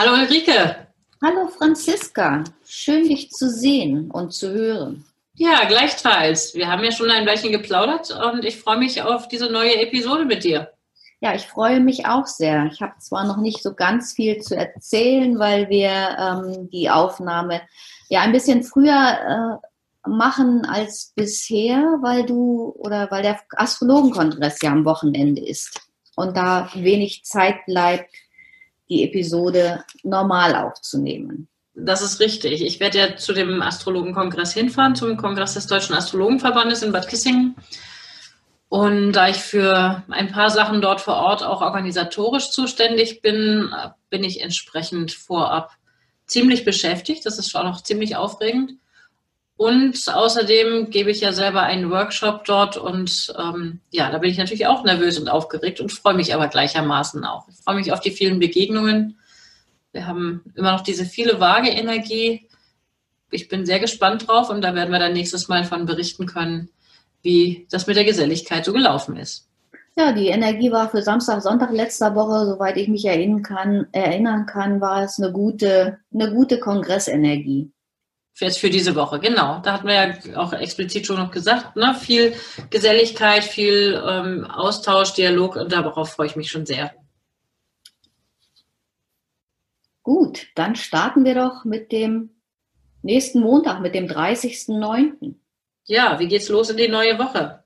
Hallo Ulrike. Hallo Franziska. Schön dich zu sehen und zu hören. Ja, gleichfalls. Wir haben ja schon ein Weilchen geplaudert und ich freue mich auf diese neue Episode mit dir. Ja, ich freue mich auch sehr. Ich habe zwar noch nicht so ganz viel zu erzählen, weil wir ähm, die Aufnahme ja ein bisschen früher äh, machen als bisher, weil du oder weil der Astrologenkongress ja am Wochenende ist und da wenig Zeit bleibt die Episode normal aufzunehmen. Das ist richtig. Ich werde ja zu dem Astrologenkongress hinfahren, zum Kongress des Deutschen Astrologenverbandes in Bad Kissingen. Und da ich für ein paar Sachen dort vor Ort auch organisatorisch zuständig bin, bin ich entsprechend vorab ziemlich beschäftigt. Das ist schon auch ziemlich aufregend. Und außerdem gebe ich ja selber einen Workshop dort und ähm, ja, da bin ich natürlich auch nervös und aufgeregt und freue mich aber gleichermaßen auch. Ich freue mich auf die vielen Begegnungen. Wir haben immer noch diese viele vage Energie. Ich bin sehr gespannt drauf und da werden wir dann nächstes Mal von berichten können, wie das mit der Geselligkeit so gelaufen ist. Ja, die Energie war für Samstag, Sonntag letzter Woche, soweit ich mich erinnern kann, erinnern kann, war es eine gute, eine gute Kongressenergie. Jetzt für diese Woche, genau. Da hatten wir ja auch explizit schon noch gesagt, ne? viel Geselligkeit, viel ähm, Austausch, Dialog und darauf freue ich mich schon sehr. Gut, dann starten wir doch mit dem nächsten Montag, mit dem 30.09. Ja, wie geht's los in die neue Woche?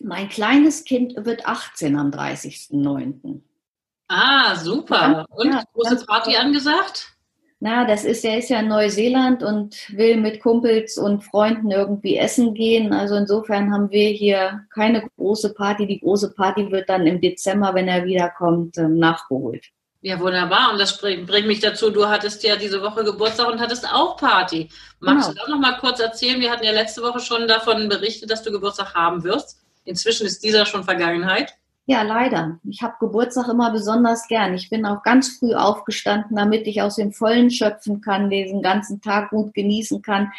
Mein kleines Kind wird 18 am 30.09. Ah, super. Und ja, große Party angesagt? Na, das ist, er ist ja in Neuseeland und will mit Kumpels und Freunden irgendwie essen gehen. Also insofern haben wir hier keine große Party. Die große Party wird dann im Dezember, wenn er wiederkommt, ähm, nachgeholt. Ja, wunderbar. Und das bringt mich dazu, du hattest ja diese Woche Geburtstag und hattest auch Party. Magst genau. du auch noch mal kurz erzählen? Wir hatten ja letzte Woche schon davon berichtet, dass du Geburtstag haben wirst. Inzwischen ist dieser schon Vergangenheit. Ja, leider. Ich habe Geburtstag immer besonders gern. Ich bin auch ganz früh aufgestanden, damit ich aus dem Vollen schöpfen kann, diesen ganzen Tag gut genießen kann.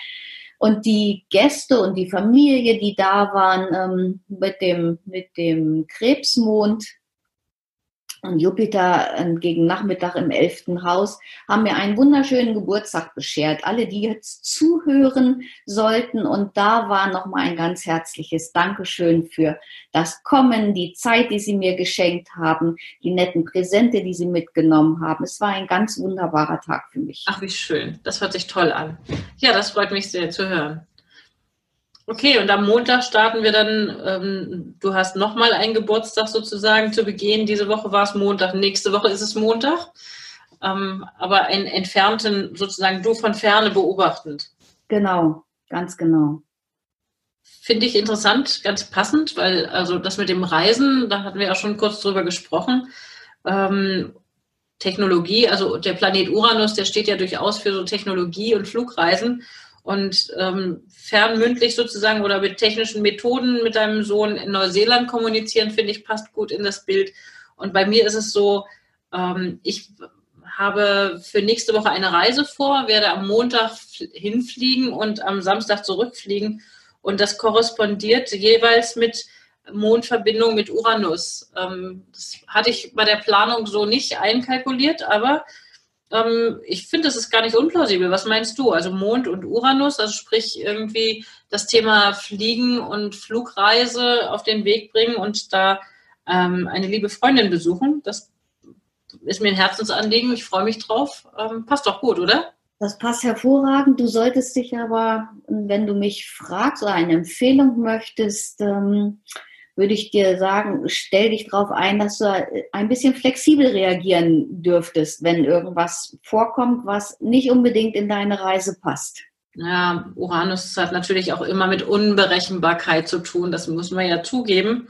Und die Gäste und die Familie, die da waren ähm, mit, dem, mit dem Krebsmond, und Jupiter äh, gegen Nachmittag im elften Haus haben mir einen wunderschönen Geburtstag beschert. Alle, die jetzt zuhören sollten. Und da war nochmal ein ganz herzliches Dankeschön für das Kommen, die Zeit, die Sie mir geschenkt haben, die netten Präsente, die Sie mitgenommen haben. Es war ein ganz wunderbarer Tag für mich. Ach, wie schön. Das hört sich toll an. Ja, das freut mich sehr zu hören. Okay, und am Montag starten wir dann, ähm, du hast nochmal einen Geburtstag sozusagen zu begehen. Diese Woche war es Montag, nächste Woche ist es Montag. Ähm, aber einen entfernten, sozusagen du von ferne beobachtend. Genau, ganz genau. Finde ich interessant, ganz passend, weil also das mit dem Reisen, da hatten wir auch schon kurz drüber gesprochen. Ähm, Technologie, also der Planet Uranus, der steht ja durchaus für so Technologie und Flugreisen. Und ähm, fernmündlich sozusagen oder mit technischen Methoden mit deinem Sohn in Neuseeland kommunizieren, finde ich, passt gut in das Bild. Und bei mir ist es so, ähm, ich habe für nächste Woche eine Reise vor, werde am Montag hinfliegen und am Samstag zurückfliegen. Und das korrespondiert jeweils mit Mondverbindung mit Uranus. Ähm, das hatte ich bei der Planung so nicht einkalkuliert, aber ähm, ich finde, das ist gar nicht unplausibel. Was meinst du? Also Mond und Uranus, also sprich irgendwie das Thema Fliegen und Flugreise auf den Weg bringen und da ähm, eine liebe Freundin besuchen. Das ist mir ein Herzensanliegen. Ich freue mich drauf. Ähm, passt doch gut, oder? Das passt hervorragend. Du solltest dich aber, wenn du mich fragst oder eine Empfehlung möchtest, ähm, würde ich dir sagen, stell dich darauf ein, dass du ein bisschen flexibel reagieren dürftest, wenn irgendwas vorkommt, was nicht unbedingt in deine Reise passt. Ja, Uranus hat natürlich auch immer mit Unberechenbarkeit zu tun, das muss man ja zugeben.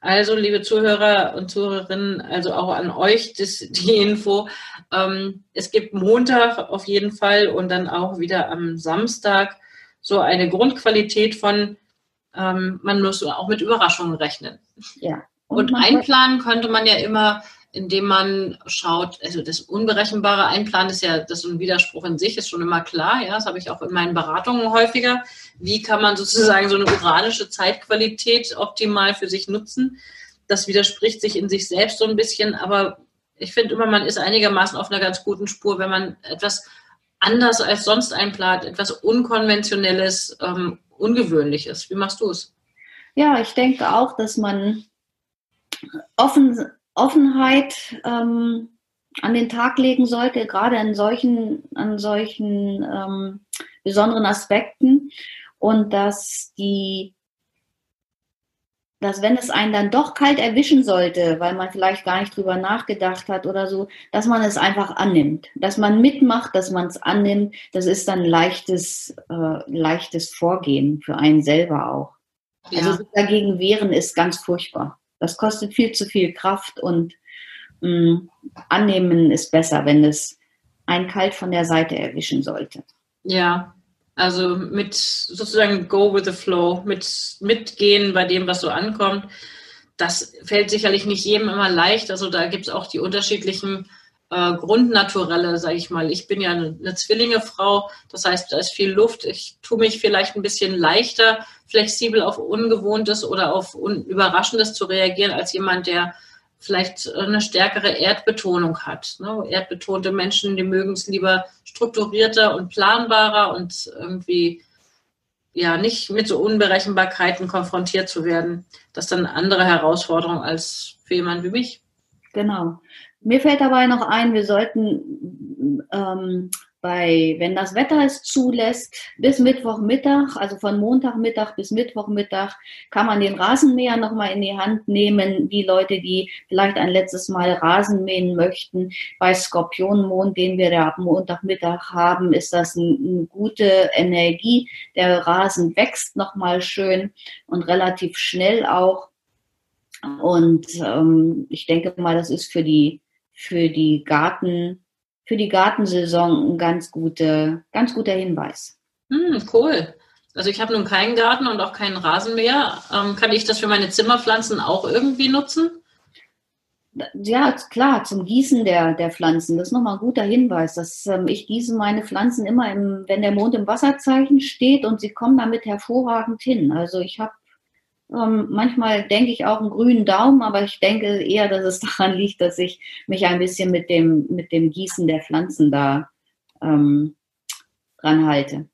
Also, liebe Zuhörer und Zuhörerinnen, also auch an euch das, die Info. Ähm, es gibt Montag auf jeden Fall und dann auch wieder am Samstag so eine Grundqualität von, ähm, man muss auch mit Überraschungen rechnen. Ja. Und, und einplanen könnte man ja immer, indem man schaut, also das unberechenbare Einplanen ist ja, das ist ein Widerspruch in sich, ist schon immer klar, ja, das habe ich auch in meinen Beratungen häufiger. Wie kann man sozusagen so eine uranische Zeitqualität optimal für sich nutzen? Das widerspricht sich in sich selbst so ein bisschen, aber ich finde immer, man ist einigermaßen auf einer ganz guten Spur, wenn man etwas anders als sonst einplant, etwas Unkonventionelles, ähm, Ungewöhnliches. Wie machst du es? Ja, ich denke auch, dass man offen, Offenheit ähm, an den Tag legen sollte, gerade an solchen, an solchen ähm, besonderen Aspekten und dass die dass wenn es einen dann doch kalt erwischen sollte, weil man vielleicht gar nicht drüber nachgedacht hat oder so, dass man es einfach annimmt, dass man mitmacht, dass man es annimmt, das ist dann leichtes, äh, leichtes Vorgehen für einen selber auch. Ja. Also sich dagegen wehren ist ganz furchtbar. Das kostet viel zu viel Kraft und mh, mm, annehmen ist besser, wenn es einen kalt von der Seite erwischen sollte. Ja, also mit sozusagen go with the flow, mit mitgehen bei dem, was so ankommt. Das fällt sicherlich nicht jedem immer leicht. Also da gibt es auch die unterschiedlichen äh, Grundnaturelle, sage ich mal. Ich bin ja eine, eine Zwillingefrau, das heißt, da ist viel Luft. Ich tue mich vielleicht ein bisschen leichter, flexibel auf Ungewohntes oder auf Überraschendes zu reagieren, als jemand, der vielleicht eine stärkere Erdbetonung hat. Ne? Erdbetonte Menschen, die mögen es lieber strukturierter und planbarer und irgendwie ja nicht mit so Unberechenbarkeiten konfrontiert zu werden. Das ist dann eine andere Herausforderung als für jemanden wie mich. Genau. Mir fällt dabei noch ein, wir sollten ähm, bei, wenn das Wetter es zulässt, bis Mittwochmittag, also von Montagmittag bis Mittwochmittag, kann man den Rasenmäher nochmal in die Hand nehmen. Die Leute, die vielleicht ein letztes Mal Rasen mähen möchten, bei Skorpionmond, den wir da ab Montagmittag haben, ist das eine, eine gute Energie. Der Rasen wächst nochmal schön und relativ schnell auch. Und ähm, ich denke mal, das ist für die, für die Garten, für die Gartensaison ein ganz, gute, ganz guter Hinweis. Hm, cool. Also ich habe nun keinen Garten und auch keinen Rasenmäher. Ähm, kann ich das für meine Zimmerpflanzen auch irgendwie nutzen? Ja, klar, zum Gießen der, der Pflanzen. Das ist nochmal ein guter Hinweis. Dass, ähm, ich gieße meine Pflanzen immer, im, wenn der Mond im Wasserzeichen steht und sie kommen damit hervorragend hin. Also ich habe ähm, manchmal denke ich auch einen grünen Daumen, aber ich denke eher, dass es daran liegt, dass ich mich ein bisschen mit dem, mit dem Gießen der Pflanzen da ähm, dran halte.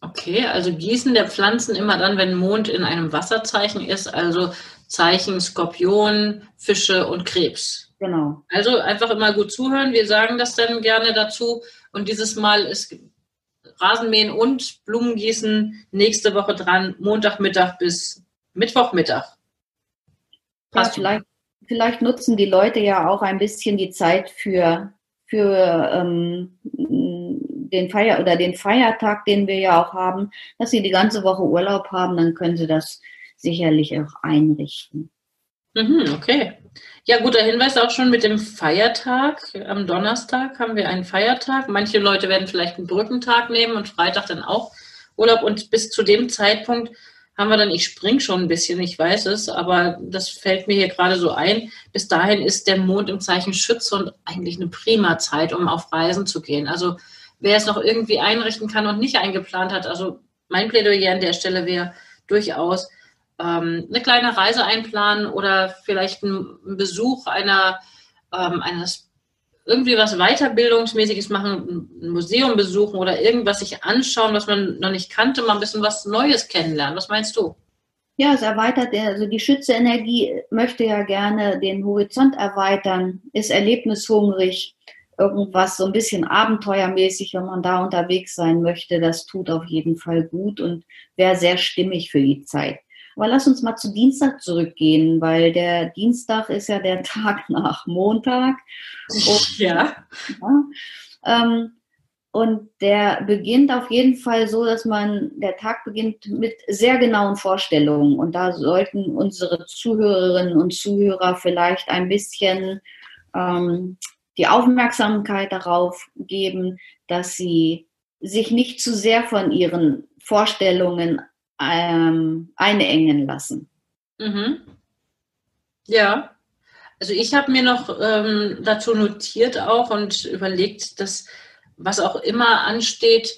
Okay, also Gießen der Pflanzen immer dann, wenn Mond in einem Wasserzeichen ist, also Zeichen Skorpion, Fische und Krebs. Genau. Also einfach immer gut zuhören. Wir sagen das dann gerne dazu. Und dieses Mal ist Rasenmähen und Blumengießen nächste Woche dran, Montagmittag bis Mittwochmittag. Ja, vielleicht, vielleicht nutzen die Leute ja auch ein bisschen die Zeit für, für ähm, den Feier oder den Feiertag, den wir ja auch haben, dass sie die ganze Woche Urlaub haben, dann können sie das sicherlich auch einrichten. Mhm, okay. Ja, guter Hinweis auch schon mit dem Feiertag. Am Donnerstag haben wir einen Feiertag. Manche Leute werden vielleicht einen Brückentag nehmen und Freitag dann auch Urlaub. Und bis zu dem Zeitpunkt haben wir dann, ich spring schon ein bisschen, ich weiß es, aber das fällt mir hier gerade so ein. Bis dahin ist der Mond im Zeichen Schütze und eigentlich eine prima Zeit, um auf Reisen zu gehen. Also wer es noch irgendwie einrichten kann und nicht eingeplant hat, also mein Plädoyer an der Stelle wäre durchaus ähm, eine kleine Reise einplanen oder vielleicht einen Besuch einer, ähm, eines irgendwie was Weiterbildungsmäßiges machen, ein Museum besuchen oder irgendwas sich anschauen, was man noch nicht kannte, mal ein bisschen was Neues kennenlernen. Was meinst du? Ja, es erweitert, also die Schütze-Energie möchte ja gerne den Horizont erweitern, ist erlebnishungrig, irgendwas so ein bisschen abenteuermäßig, wenn man da unterwegs sein möchte, das tut auf jeden Fall gut und wäre sehr stimmig für die Zeit. Aber lass uns mal zu Dienstag zurückgehen, weil der Dienstag ist ja der Tag nach Montag. Und, ja. ja ähm, und der beginnt auf jeden Fall so, dass man, der Tag beginnt mit sehr genauen Vorstellungen. Und da sollten unsere Zuhörerinnen und Zuhörer vielleicht ein bisschen ähm, die Aufmerksamkeit darauf geben, dass sie sich nicht zu sehr von ihren Vorstellungen ähm, einengen lassen. Mhm. Ja, also ich habe mir noch ähm, dazu notiert auch und überlegt, dass was auch immer ansteht,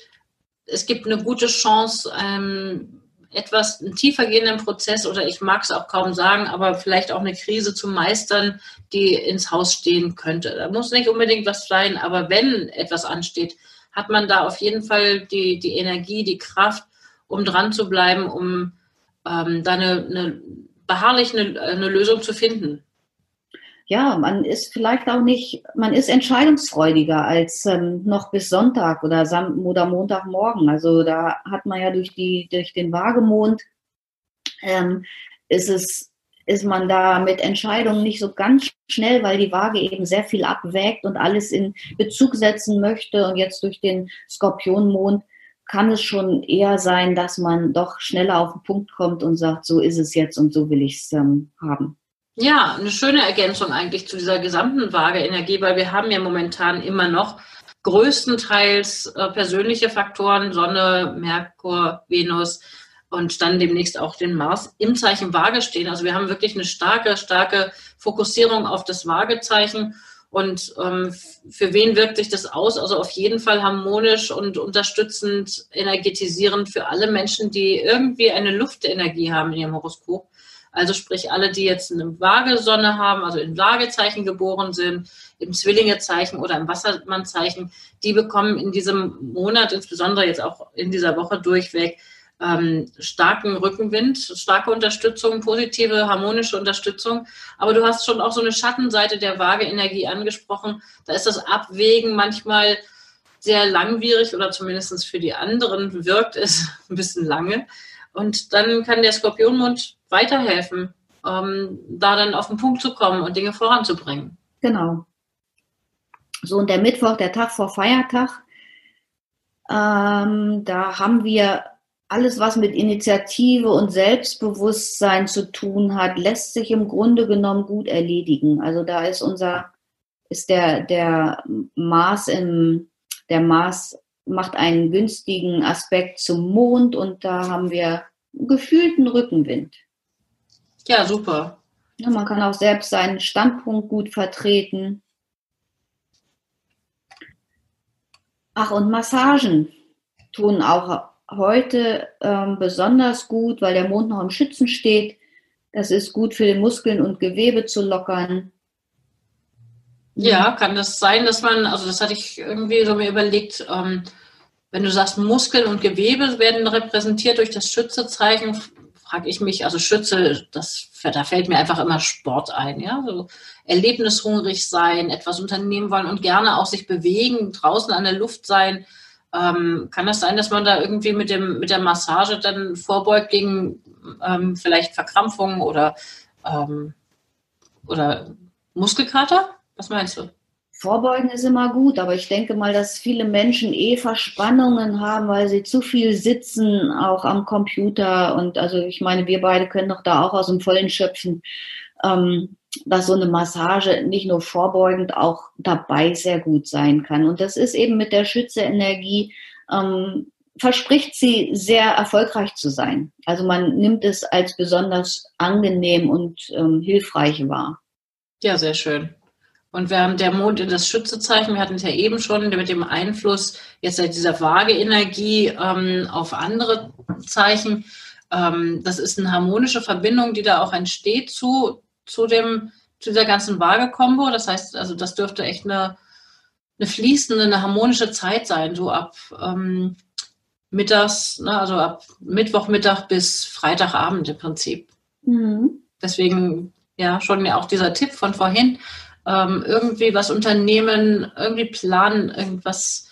es gibt eine gute Chance, ähm, etwas einen tiefer gehenden Prozess oder ich mag es auch kaum sagen, aber vielleicht auch eine Krise zu meistern, die ins Haus stehen könnte. Da muss nicht unbedingt was sein, aber wenn etwas ansteht, hat man da auf jeden Fall die, die Energie, die Kraft, um dran zu bleiben, um ähm, da eine, eine beharrlich eine, eine Lösung zu finden ja, man ist vielleicht auch nicht, man ist entscheidungsfreudiger als ähm, noch bis Sonntag oder, Sam oder Montagmorgen. Also da hat man ja durch die, durch den Waagemond ähm, ist es, ist man da mit Entscheidungen nicht so ganz schnell, weil die Waage eben sehr viel abwägt und alles in Bezug setzen möchte. Und jetzt durch den Skorpionmond kann es schon eher sein, dass man doch schneller auf den Punkt kommt und sagt, so ist es jetzt und so will ich es ähm, haben. Ja, eine schöne Ergänzung eigentlich zu dieser gesamten Waage-Energie, weil wir haben ja momentan immer noch größtenteils äh, persönliche Faktoren, Sonne, Merkur, Venus und dann demnächst auch den Mars im Zeichen Waage stehen. Also wir haben wirklich eine starke, starke Fokussierung auf das Waagezeichen. Und ähm, für wen wirkt sich das aus? Also auf jeden Fall harmonisch und unterstützend, energetisierend für alle Menschen, die irgendwie eine Luftenergie haben in ihrem Horoskop. Also sprich alle, die jetzt eine Waagesonne haben, also in Waagezeichen geboren sind, im Zwillingezeichen oder im Wassermannzeichen, die bekommen in diesem Monat, insbesondere jetzt auch in dieser Woche durchweg, ähm, starken Rückenwind, starke Unterstützung, positive, harmonische Unterstützung. Aber du hast schon auch so eine Schattenseite der Waage-Energie angesprochen. Da ist das Abwägen manchmal sehr langwierig oder zumindest für die anderen wirkt es ein bisschen lange. Und dann kann der Skorpionmond weiterhelfen, ähm, da dann auf den Punkt zu kommen und Dinge voranzubringen. Genau. So, und der Mittwoch, der Tag vor Feiertag, ähm, da haben wir alles, was mit Initiative und Selbstbewusstsein zu tun hat, lässt sich im Grunde genommen gut erledigen. Also da ist unser, ist der, der Mars im, der Mars macht einen günstigen Aspekt zum Mond und da haben wir gefühlten Rückenwind. Ja, super. Ja, man kann auch selbst seinen Standpunkt gut vertreten. Ach, und Massagen tun auch heute ähm, besonders gut, weil der Mond noch im Schützen steht. Das ist gut für den Muskeln und Gewebe zu lockern. Ja, kann das sein, dass man, also das hatte ich irgendwie so mir überlegt, ähm, wenn du sagst, Muskeln und Gewebe werden repräsentiert durch das Schützezeichen, frage ich mich, also Schütze, das, da fällt mir einfach immer Sport ein, ja, so erlebnishungrig sein, etwas unternehmen wollen und gerne auch sich bewegen, draußen an der Luft sein. Ähm, kann das sein, dass man da irgendwie mit dem mit der Massage dann vorbeugt gegen ähm, vielleicht Verkrampfungen oder ähm, oder Muskelkater? Was meinst du? Vorbeugen ist immer gut, aber ich denke mal, dass viele Menschen eh Verspannungen haben, weil sie zu viel sitzen, auch am Computer. Und also ich meine, wir beide können doch da auch aus dem Vollen schöpfen, ähm, dass so eine Massage nicht nur vorbeugend, auch dabei sehr gut sein kann. Und das ist eben mit der Schütze-Energie, ähm, verspricht sie sehr erfolgreich zu sein. Also man nimmt es als besonders angenehm und ähm, hilfreich wahr. Ja, sehr schön. Und haben der Mond in das Schützezeichen, wir hatten es ja eben schon mit dem Einfluss jetzt dieser Waage-Energie ähm, auf andere Zeichen. Ähm, das ist eine harmonische Verbindung, die da auch entsteht zu, zu, dem, zu dieser ganzen Waage-Kombo. Das heißt, also das dürfte echt eine, eine fließende, eine harmonische Zeit sein, so ab ähm, mittags, ne, also ab Mittwochmittag bis Freitagabend im Prinzip. Mhm. Deswegen ja schon ja auch dieser Tipp von vorhin, ähm, irgendwie was unternehmen, irgendwie planen, irgendwas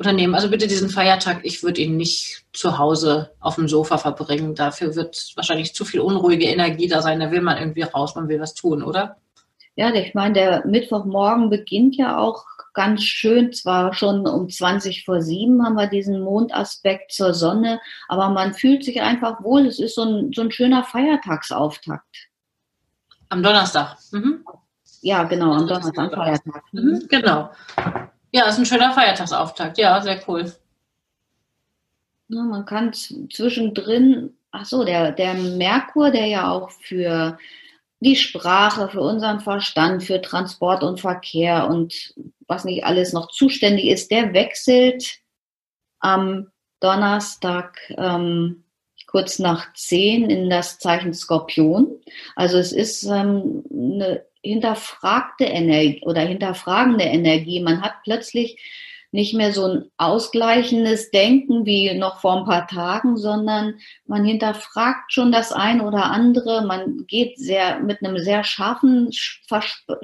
unternehmen. Also bitte diesen Feiertag, ich würde ihn nicht zu Hause auf dem Sofa verbringen. Dafür wird wahrscheinlich zu viel unruhige Energie da sein. Da will man irgendwie raus, man will was tun, oder? Ja, ich meine, der Mittwochmorgen beginnt ja auch ganz schön. Zwar schon um 20 vor 7 haben wir diesen Mondaspekt zur Sonne, aber man fühlt sich einfach wohl. Es ist so ein, so ein schöner Feiertagsauftakt. Am Donnerstag. Mhm. Ja, genau, am Donnerstag, am Feiertag. Mhm, genau. Ja, ist ein schöner Feiertagsauftakt. Ja, sehr cool. Ja, man kann zwischendrin, ach so, der, der Merkur, der ja auch für die Sprache, für unseren Verstand, für Transport und Verkehr und was nicht alles noch zuständig ist, der wechselt am Donnerstag ähm, kurz nach zehn in das Zeichen Skorpion. Also es ist ähm, eine hinterfragte Energie oder hinterfragende Energie. Man hat plötzlich nicht mehr so ein ausgleichendes Denken wie noch vor ein paar Tagen, sondern man hinterfragt schon das eine oder andere. Man geht sehr mit einem sehr scharfen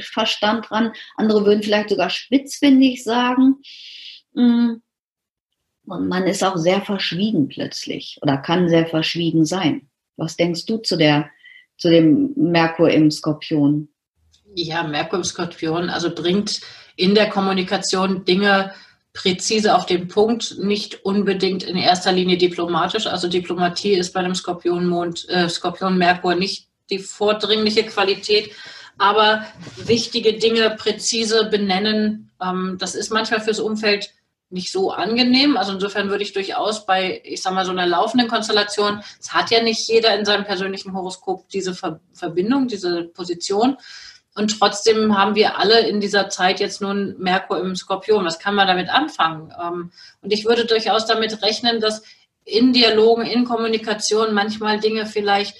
Verstand ran. Andere würden vielleicht sogar spitzfindig sagen. Mm. Und man ist auch sehr verschwiegen plötzlich oder kann sehr verschwiegen sein. Was denkst du zu der, zu dem Merkur im Skorpion? Ja, Merkur im Skorpion, also bringt in der Kommunikation Dinge präzise auf den Punkt, nicht unbedingt in erster Linie diplomatisch. Also Diplomatie ist bei einem Skorpionmond, äh, Skorpion Merkur nicht die vordringliche Qualität, aber wichtige Dinge präzise benennen, ähm, das ist manchmal fürs Umfeld nicht so angenehm. Also insofern würde ich durchaus bei, ich sag mal, so einer laufenden Konstellation, es hat ja nicht jeder in seinem persönlichen Horoskop diese Ver Verbindung, diese Position. Und trotzdem haben wir alle in dieser Zeit jetzt nun Merkur im Skorpion. Was kann man damit anfangen? Ähm, und ich würde durchaus damit rechnen, dass in Dialogen, in Kommunikation manchmal Dinge vielleicht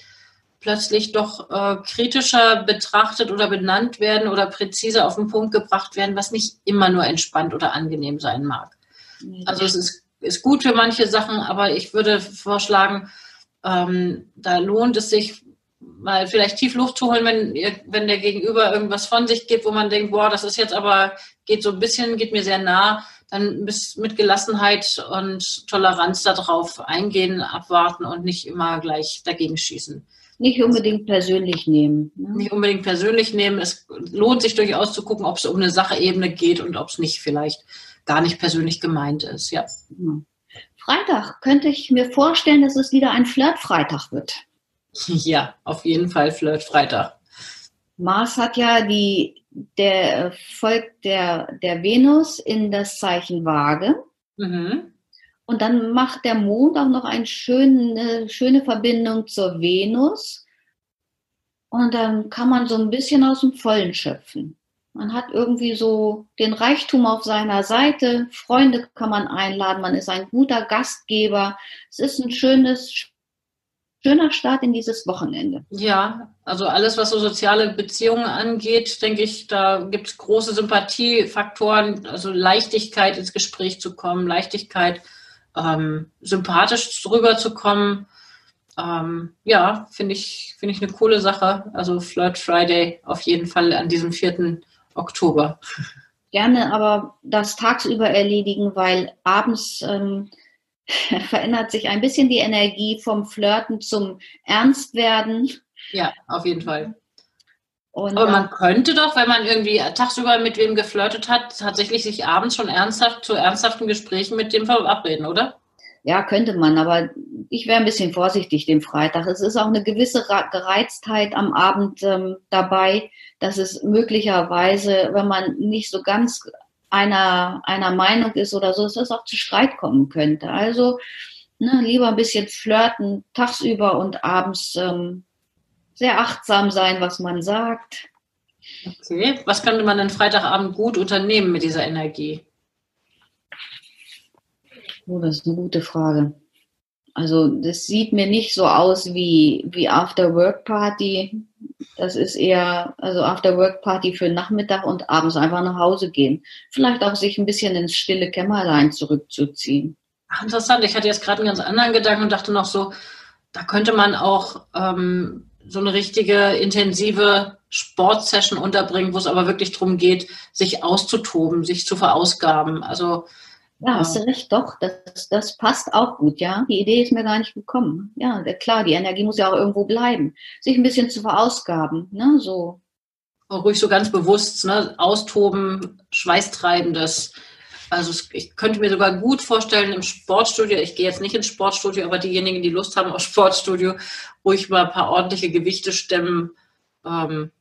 plötzlich doch äh, kritischer betrachtet oder benannt werden oder präziser auf den Punkt gebracht werden, was nicht immer nur entspannt oder angenehm sein mag. Also es ist, ist gut für manche Sachen, aber ich würde vorschlagen, ähm, da lohnt es sich mal vielleicht tief Luft zu holen, wenn, wenn der Gegenüber irgendwas von sich gibt, wo man denkt, boah, das ist jetzt aber, geht so ein bisschen, geht mir sehr nah, dann mit Gelassenheit und Toleranz darauf eingehen, abwarten und nicht immer gleich dagegen schießen. Nicht unbedingt persönlich nehmen. Ne? Nicht unbedingt persönlich nehmen. Es lohnt sich durchaus zu gucken, ob es um eine Sachebene geht und ob es nicht vielleicht gar nicht persönlich gemeint ist. Ja. Freitag könnte ich mir vorstellen, dass es wieder ein Flirt-Freitag wird. Ja, auf jeden Fall Flirt-Freitag. Mars hat ja die, der folgt der, der Venus in das Zeichen Waage. Mhm. Und dann macht der Mond auch noch eine schöne, schöne Verbindung zur Venus. Und dann kann man so ein bisschen aus dem Vollen schöpfen. Man hat irgendwie so den Reichtum auf seiner Seite. Freunde kann man einladen. Man ist ein guter Gastgeber. Es ist ein schönes, schöner Start in dieses Wochenende. Ja, also alles, was so soziale Beziehungen angeht, denke ich, da gibt es große Sympathiefaktoren, also Leichtigkeit ins Gespräch zu kommen, Leichtigkeit, ähm, sympathisch rüberzukommen. Ähm, ja, finde ich, finde ich eine coole Sache. Also Flirt Friday auf jeden Fall an diesem 4. Oktober. Gerne aber das tagsüber erledigen, weil abends ähm, verändert sich ein bisschen die Energie vom Flirten zum Ernstwerden. Ja, auf jeden Fall. Und, Aber man könnte doch, wenn man irgendwie tagsüber mit wem geflirtet hat, tatsächlich sich abends schon ernsthaft zu ernsthaften Gesprächen mit dem verabreden, oder? Ja, könnte man, aber ich wäre ein bisschen vorsichtig den Freitag. Es ist auch eine gewisse Gereiztheit am Abend ähm, dabei, dass es möglicherweise, wenn man nicht so ganz einer, einer Meinung ist oder so, dass es auch zu Streit kommen könnte. Also ne, lieber ein bisschen flirten tagsüber und abends ähm, sehr achtsam sein, was man sagt. Okay, was könnte man denn Freitagabend gut unternehmen mit dieser Energie? Oh, das ist eine gute Frage. Also das sieht mir nicht so aus wie, wie After-Work-Party. Das ist eher, also After-Work-Party für Nachmittag und abends einfach nach Hause gehen. Vielleicht auch sich ein bisschen ins stille Kämmerlein zurückzuziehen. Ach, interessant. Ich hatte jetzt gerade einen ganz anderen Gedanken und dachte noch so, da könnte man auch ähm, so eine richtige intensive Sportsession unterbringen, wo es aber wirklich darum geht, sich auszutoben, sich zu verausgaben. Also Ja, hast du recht, doch, das, das passt auch gut, ja. Die Idee ist mir gar nicht gekommen. Ja, klar, die Energie muss ja auch irgendwo bleiben. Sich ein bisschen zu verausgaben, ne, so. Auch ruhig so ganz bewusst, ne, austoben, schweißtreibendes. Also ich könnte mir sogar gut vorstellen im Sportstudio, ich gehe jetzt nicht ins Sportstudio, aber diejenigen, die Lust haben auf Sportstudio, ruhig mal ein paar ordentliche Gewichte stemmen, ähm,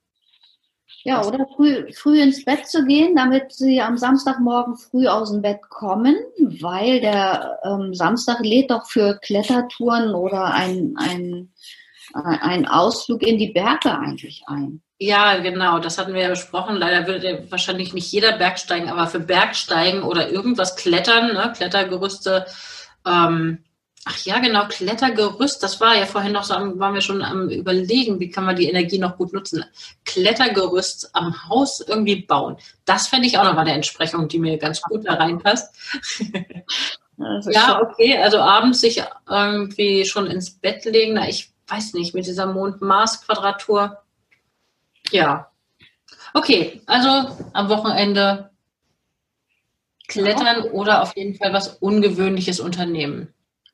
ja, oder früh, früh ins Bett zu gehen, damit sie am Samstagmorgen früh aus dem Bett kommen, weil der ähm, Samstag lädt doch für Klettertouren oder ein, ein, ein Ausflug in die Berge eigentlich ein. Ja, genau, das hatten wir ja besprochen. Leider würde wahrscheinlich nicht jeder Bergsteigen, aber für Bergsteigen oder irgendwas klettern, ne, Klettergerüste, ähm, Ach ja, genau, Klettergerüst, das war ja vorhin noch so, waren wir schon am überlegen, wie kann man die Energie noch gut nutzen. Klettergerüst am Haus irgendwie bauen. Das fände ich auch nochmal eine Entsprechung, die mir ganz gut da reinpasst. ja, okay, also abends sich irgendwie schon ins Bett legen, na, ich weiß nicht, mit dieser Mond-Mars-Quadratur. Ja. Okay, also am Wochenende klettern oder auf jeden Fall was Ungewöhnliches unternehmen.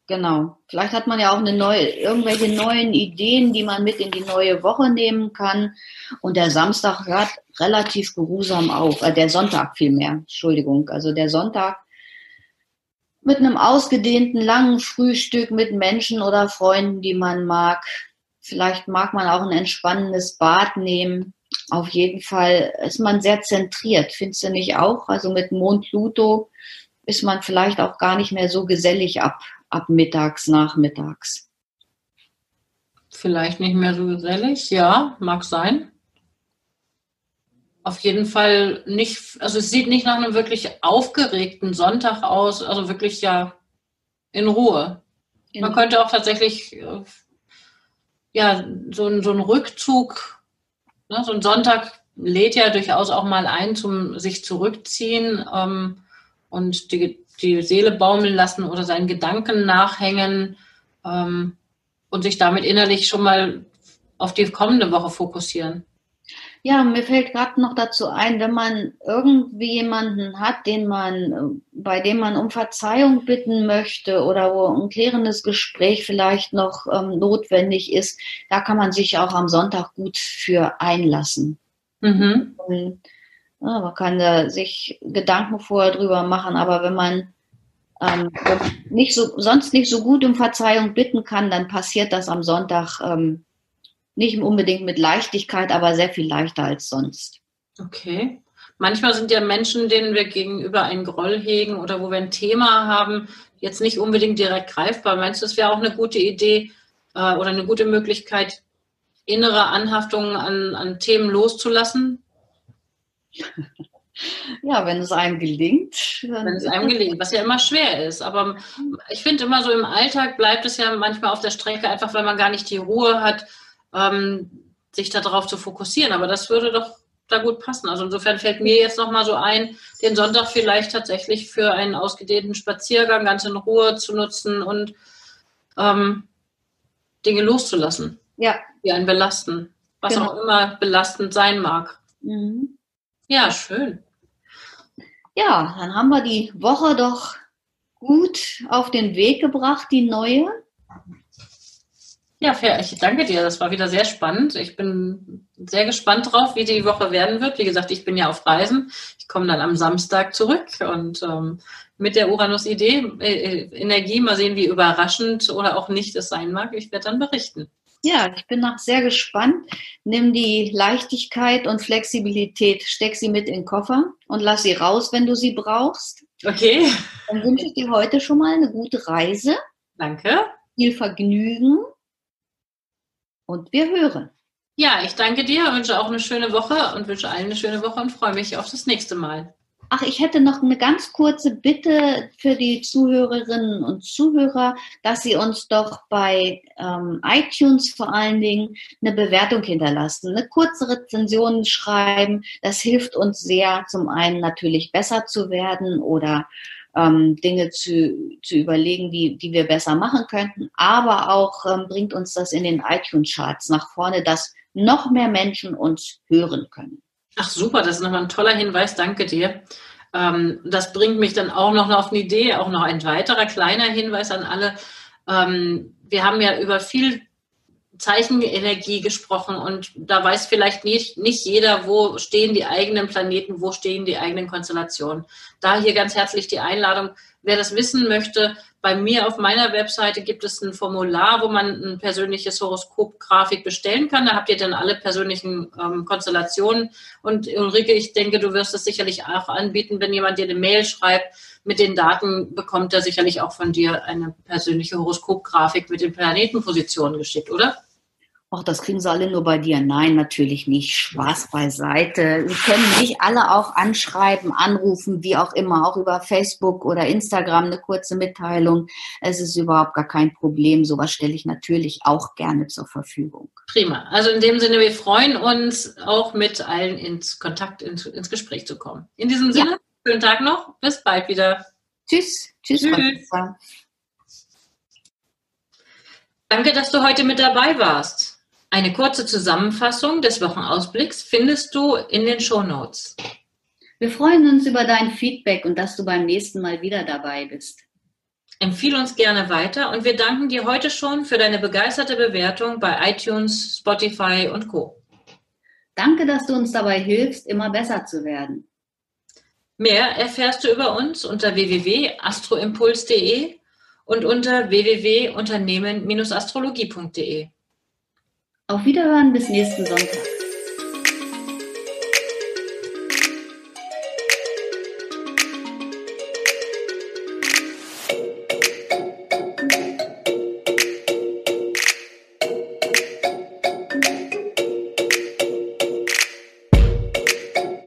Genau. Vielleicht hat man ja auch eine neue, irgendwelche neuen Ideen, die man mit in die neue Woche nehmen kann. Und der Samstag hört relativ geruhsam auf, äh, der Sonntag vielmehr, Entschuldigung. Also der Sonntag mit einem ausgedehnten langen Frühstück mit Menschen oder Freunden, die man mag. Vielleicht mag man auch ein entspannendes Bad nehmen. Auf jeden Fall ist man sehr zentriert, findest du nicht auch? Also mit Mond Pluto ist man vielleicht auch gar nicht mehr so gesellig ab, ab mittags, nachmittags. Vielleicht nicht mehr so gesellig, ja, mag sein. Auf jeden Fall nicht, also es sieht nicht nach einem wirklich aufgeregten Sonntag aus, also wirklich ja in Ruhe. In Man könnte auch tatsächlich, äh, ja, so, ein, so ein Rückzug, ne, so ein Sonntag lädt ja durchaus auch mal ein zum sich zurückziehen ähm, und die die Seele baumeln lassen oder seinen Gedanken nachhängen ähm, und sich damit innerlich schon mal auf die kommende Woche fokussieren. Ja, mir fällt gerade noch dazu ein, wenn man irgendwie jemanden hat, den man, bei dem man um Verzeihung bitten möchte oder wo ein klärendes Gespräch vielleicht noch ähm, notwendig ist, da kann man sich auch am Sonntag gut für einlassen. Mhm. Und, man kann da sich Gedanken vorher drüber machen, aber wenn man ähm, nicht so, sonst nicht so gut um Verzeihung bitten kann, dann passiert das am Sonntag ähm, nicht unbedingt mit Leichtigkeit, aber sehr viel leichter als sonst. Okay. Manchmal sind ja Menschen, denen wir gegenüber einen Groll hegen oder wo wir ein Thema haben, jetzt nicht unbedingt direkt greifbar. Meinst du, es wäre auch eine gute Idee äh, oder eine gute Möglichkeit, innere Anhaftungen an, an Themen loszulassen? Ja, wenn es einem gelingt. Wenn es einem gelingt, was ja immer schwer ist. Aber ich finde immer so im Alltag bleibt es ja manchmal auf der Strecke, einfach weil man gar nicht die Ruhe hat, ähm, sich darauf zu fokussieren. Aber das würde doch da gut passen. Also insofern fällt mir jetzt nochmal so ein, den Sonntag vielleicht tatsächlich für einen ausgedehnten Spaziergang ganz in Ruhe zu nutzen und ähm, Dinge loszulassen, ja. die einen belasten, was genau. auch immer belastend sein mag. Mhm. Ja, schön. Ja, dann haben wir die Woche doch gut auf den Weg gebracht, die neue. Ja, fair. Ich danke dir. Das war wieder sehr spannend. Ich bin sehr gespannt drauf, wie die Woche werden wird. Wie gesagt, ich bin ja auf Reisen. Ich komme dann am Samstag zurück und ähm, mit der Uranus-Idee, äh, äh Energie, mal sehen, wie überraschend oder auch nicht es sein mag. Ich werde dann berichten. Ja, ich bin noch sehr gespannt. Nimm die Leichtigkeit und Flexibilität, steck sie mit in den Koffer und lass sie raus, wenn du sie brauchst. Okay. Dann wünsche ich dir heute schon mal eine gute Reise. Danke. Viel Vergnügen und wir hören. Ja, ich danke dir, wünsche auch eine schöne Woche und wünsche allen eine schöne Woche und freue mich auf das nächste Mal. Ach, ich hätte noch eine ganz kurze Bitte für die Zuhörerinnen und Zuhörer, dass sie uns doch bei ähm, iTunes vor allen Dingen eine Bewertung hinterlassen, eine kurze Rezension schreiben. Das hilft uns sehr, zum einen natürlich besser zu werden oder ähm, Dinge zu, zu überlegen, die, die wir besser machen könnten, aber auch ähm, bringt uns das in den iTunes-Charts nach vorne, dass noch mehr Menschen uns hören können. Ach super, das ist nochmal ein toller Hinweis, danke dir. Ähm, das bringt mich dann auch noch auf eine Idee, auch noch ein weiterer kleiner Hinweis an alle. Ähm, wir haben ja über viel Zeichenenergie gesprochen und da weiß vielleicht nicht, nicht jeder, wo stehen die eigenen Planeten, wo stehen die eigenen Konstellationen. Da hier ganz herzlich die Einladung, wer das wissen möchte, bei mir auf meiner Webseite gibt es ein Formular, wo man ein persönliches Horoskop-Grafik bestellen kann. Da habt ihr dann alle persönlichen ähm, Konstellationen. Und Ulrike, ich denke, du wirst es sicherlich auch anbieten, wenn jemand dir eine Mail schreibt. Mit den Daten bekommt er sicherlich auch von dir eine persönliche Horoskop-Grafik mit den Planetenpositionen geschickt, oder? Ach, das kriegen sie alle nur bei dir. Nein, natürlich nicht. Spaß beiseite. Sie können mich alle auch anschreiben, anrufen, wie auch immer, auch über Facebook oder Instagram eine kurze Mitteilung. Es ist überhaupt gar kein Problem. Sowas stelle ich natürlich auch gerne zur Verfügung. Prima. Also in dem Sinne, wir freuen uns auch mit allen ins Kontakt, ins, ins Gespräch zu kommen. In diesem Sinne, ja. schönen Tag noch. Bis bald wieder. Tschüss. Tschüss. Tschüss. Danke, dass du heute mit dabei warst. Eine kurze Zusammenfassung des Wochenausblicks findest du in den Show Notes. Wir freuen uns über dein Feedback und dass du beim nächsten Mal wieder dabei bist. Empfehle uns gerne weiter und wir danken dir heute schon für deine begeisterte Bewertung bei iTunes, Spotify und Co. Danke, dass du uns dabei hilfst, immer besser zu werden. Mehr erfährst du über uns unter www.astroimpuls.de und unter www.unternehmen-astrologie.de. Auf Wiederhören bis nächsten Sonntag.